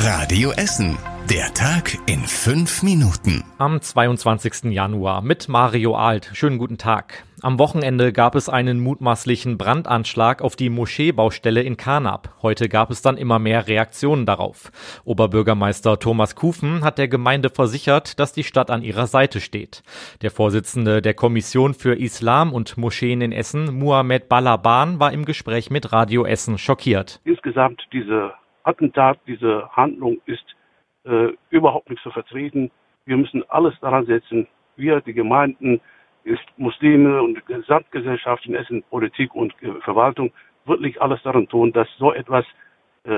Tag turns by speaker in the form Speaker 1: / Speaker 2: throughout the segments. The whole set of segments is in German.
Speaker 1: Radio Essen. Der Tag in fünf Minuten.
Speaker 2: Am 22. Januar mit Mario Alt. Schönen guten Tag. Am Wochenende gab es einen mutmaßlichen Brandanschlag auf die Moscheebaustelle in Karnap. Heute gab es dann immer mehr Reaktionen darauf. Oberbürgermeister Thomas Kufen hat der Gemeinde versichert, dass die Stadt an ihrer Seite steht. Der Vorsitzende der Kommission für Islam und Moscheen in Essen, Muhammad Balaban, war im Gespräch mit Radio Essen schockiert.
Speaker 3: Insgesamt diese Attentat, diese Handlung ist äh, überhaupt nicht zu vertreten. Wir müssen alles daran setzen, wir, die Gemeinden, ist Muslime und Gesamtgesellschaft in Essen, Politik und Verwaltung, wirklich alles daran tun, dass so etwas äh,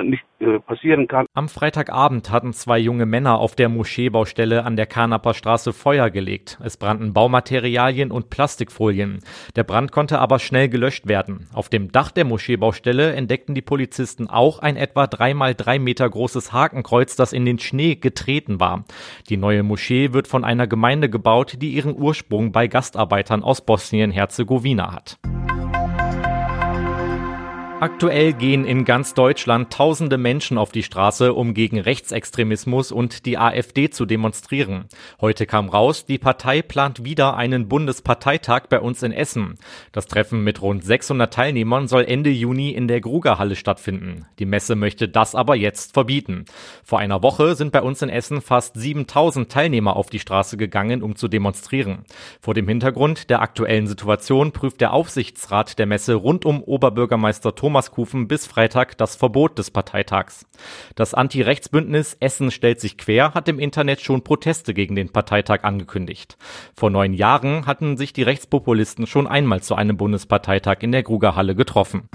Speaker 3: nicht äh, passieren kann.
Speaker 2: Am Freitagabend hatten zwei junge Männer auf der Moscheebaustelle an der Karnaper Straße Feuer gelegt. Es brannten Baumaterialien und Plastikfolien. Der Brand konnte aber schnell gelöscht werden. Auf dem Dach der Moscheebaustelle entdeckten die Polizisten auch ein etwa drei mal drei Meter großes Hakenkreuz, das in den Schnee getreten war. Die neue Moschee wird von einer Gemeinde gebaut, die ihren Ursprung bei Gastarbeitern aus Bosnien-Herzegowina hat. Aktuell gehen in ganz Deutschland tausende Menschen auf die Straße, um gegen Rechtsextremismus und die AfD zu demonstrieren. Heute kam raus, die Partei plant wieder einen Bundesparteitag bei uns in Essen. Das Treffen mit rund 600 Teilnehmern soll Ende Juni in der Grugerhalle stattfinden. Die Messe möchte das aber jetzt verbieten. Vor einer Woche sind bei uns in Essen fast 7000 Teilnehmer auf die Straße gegangen, um zu demonstrieren. Vor dem Hintergrund der aktuellen Situation prüft der Aufsichtsrat der Messe rund um Oberbürgermeister Thomas Thomaskufen bis Freitag das Verbot des Parteitags. Das Anti-Rechts-Bündnis Essen stellt sich quer hat im Internet schon Proteste gegen den Parteitag angekündigt. Vor neun Jahren hatten sich die Rechtspopulisten schon einmal zu einem Bundesparteitag in der Grugerhalle getroffen.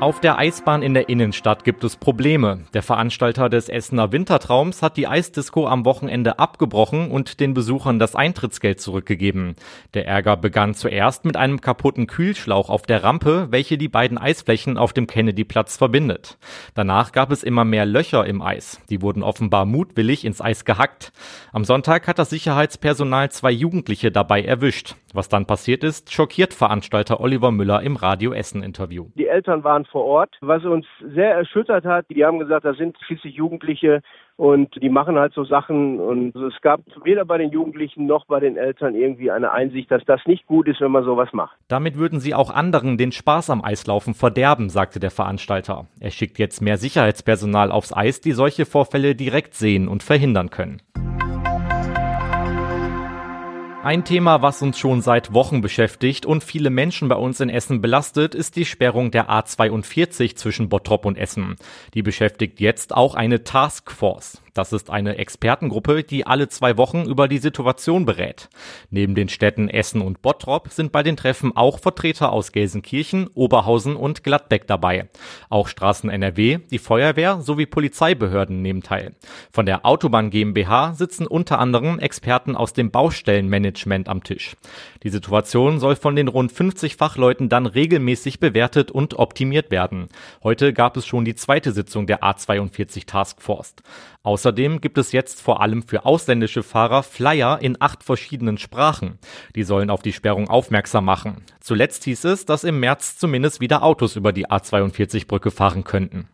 Speaker 2: Auf der Eisbahn in der Innenstadt gibt es Probleme. Der Veranstalter des Essener Wintertraums hat die Eisdisco am Wochenende abgebrochen und den Besuchern das Eintrittsgeld zurückgegeben. Der Ärger begann zuerst mit einem kaputten Kühlschlauch auf der Rampe, welche die beiden Eisflächen auf dem Kennedyplatz verbindet. Danach gab es immer mehr Löcher im Eis. Die wurden offenbar mutwillig ins Eis gehackt. Am Sonntag hat das Sicherheitspersonal zwei Jugendliche dabei erwischt. Was dann passiert ist, schockiert Veranstalter Oliver Müller im Radio Essen Interview.
Speaker 4: Die Eltern waren vor Ort, was uns sehr erschüttert hat. Die haben gesagt, das sind schließlich Jugendliche und die machen halt so Sachen und es gab weder bei den Jugendlichen noch bei den Eltern irgendwie eine Einsicht, dass das nicht gut ist, wenn man sowas macht.
Speaker 2: Damit würden sie auch anderen den Spaß am Eislaufen verderben, sagte der Veranstalter. Er schickt jetzt mehr Sicherheitspersonal aufs Eis, die solche Vorfälle direkt sehen und verhindern können. Ein Thema, was uns schon seit Wochen beschäftigt und viele Menschen bei uns in Essen belastet, ist die Sperrung der A42 zwischen Bottrop und Essen. Die beschäftigt jetzt auch eine Taskforce. Das ist eine Expertengruppe, die alle zwei Wochen über die Situation berät. Neben den Städten Essen und Bottrop sind bei den Treffen auch Vertreter aus Gelsenkirchen, Oberhausen und Gladbeck dabei. Auch Straßen NRW, die Feuerwehr sowie Polizeibehörden nehmen teil. Von der Autobahn GmbH sitzen unter anderem Experten aus dem Baustellenmanagement am Tisch. Die Situation soll von den rund 50 Fachleuten dann regelmäßig bewertet und optimiert werden. Heute gab es schon die zweite Sitzung der A42 Taskforce. Außerdem gibt es jetzt vor allem für ausländische Fahrer Flyer in acht verschiedenen Sprachen. Die sollen auf die Sperrung aufmerksam machen. Zuletzt hieß es, dass im März zumindest wieder Autos über die A42-Brücke fahren könnten.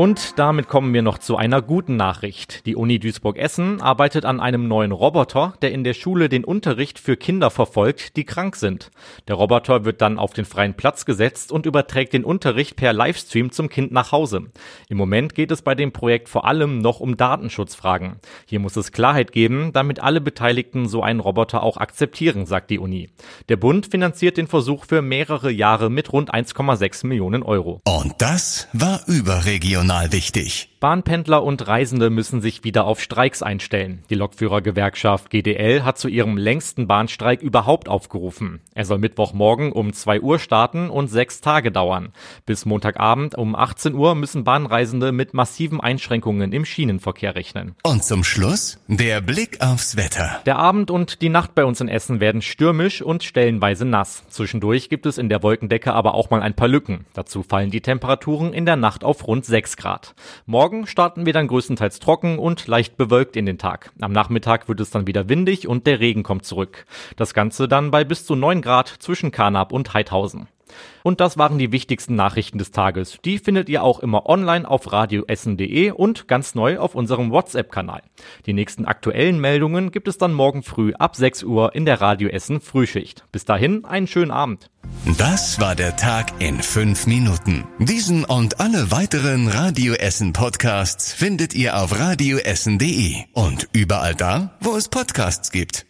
Speaker 2: Und damit kommen wir noch zu einer guten Nachricht. Die Uni Duisburg-Essen arbeitet an einem neuen Roboter, der in der Schule den Unterricht für Kinder verfolgt, die krank sind. Der Roboter wird dann auf den freien Platz gesetzt und überträgt den Unterricht per Livestream zum Kind nach Hause. Im Moment geht es bei dem Projekt vor allem noch um Datenschutzfragen. Hier muss es Klarheit geben, damit alle Beteiligten so einen Roboter auch akzeptieren, sagt die Uni. Der Bund finanziert den Versuch für mehrere Jahre mit rund 1,6 Millionen Euro.
Speaker 1: Und das war überregional regional wichtig.
Speaker 2: Bahnpendler und Reisende müssen sich wieder auf Streiks einstellen. Die Lokführergewerkschaft GDL hat zu ihrem längsten Bahnstreik überhaupt aufgerufen. Er soll Mittwochmorgen um 2 Uhr starten und sechs Tage dauern. Bis Montagabend um 18 Uhr müssen Bahnreisende mit massiven Einschränkungen im Schienenverkehr rechnen.
Speaker 1: Und zum Schluss der Blick aufs Wetter.
Speaker 2: Der Abend und die Nacht bei uns in Essen werden stürmisch und stellenweise nass. Zwischendurch gibt es in der Wolkendecke aber auch mal ein paar Lücken. Dazu fallen die Temperaturen in der Nacht auf rund 6 Grad. Morgen starten wir dann größtenteils trocken und leicht bewölkt in den Tag. Am Nachmittag wird es dann wieder windig und der Regen kommt zurück. Das Ganze dann bei bis zu 9 Grad zwischen Karnap und Heidhausen. Und das waren die wichtigsten Nachrichten des Tages. Die findet ihr auch immer online auf radioessen.de und ganz neu auf unserem WhatsApp-Kanal. Die nächsten aktuellen Meldungen gibt es dann morgen früh ab 6 Uhr in der Radio Essen Frühschicht. Bis dahin einen schönen Abend.
Speaker 1: Das war der Tag in fünf Minuten. Diesen und alle weiteren Radio Essen Podcasts findet ihr auf radioessen.de und überall da, wo es Podcasts gibt.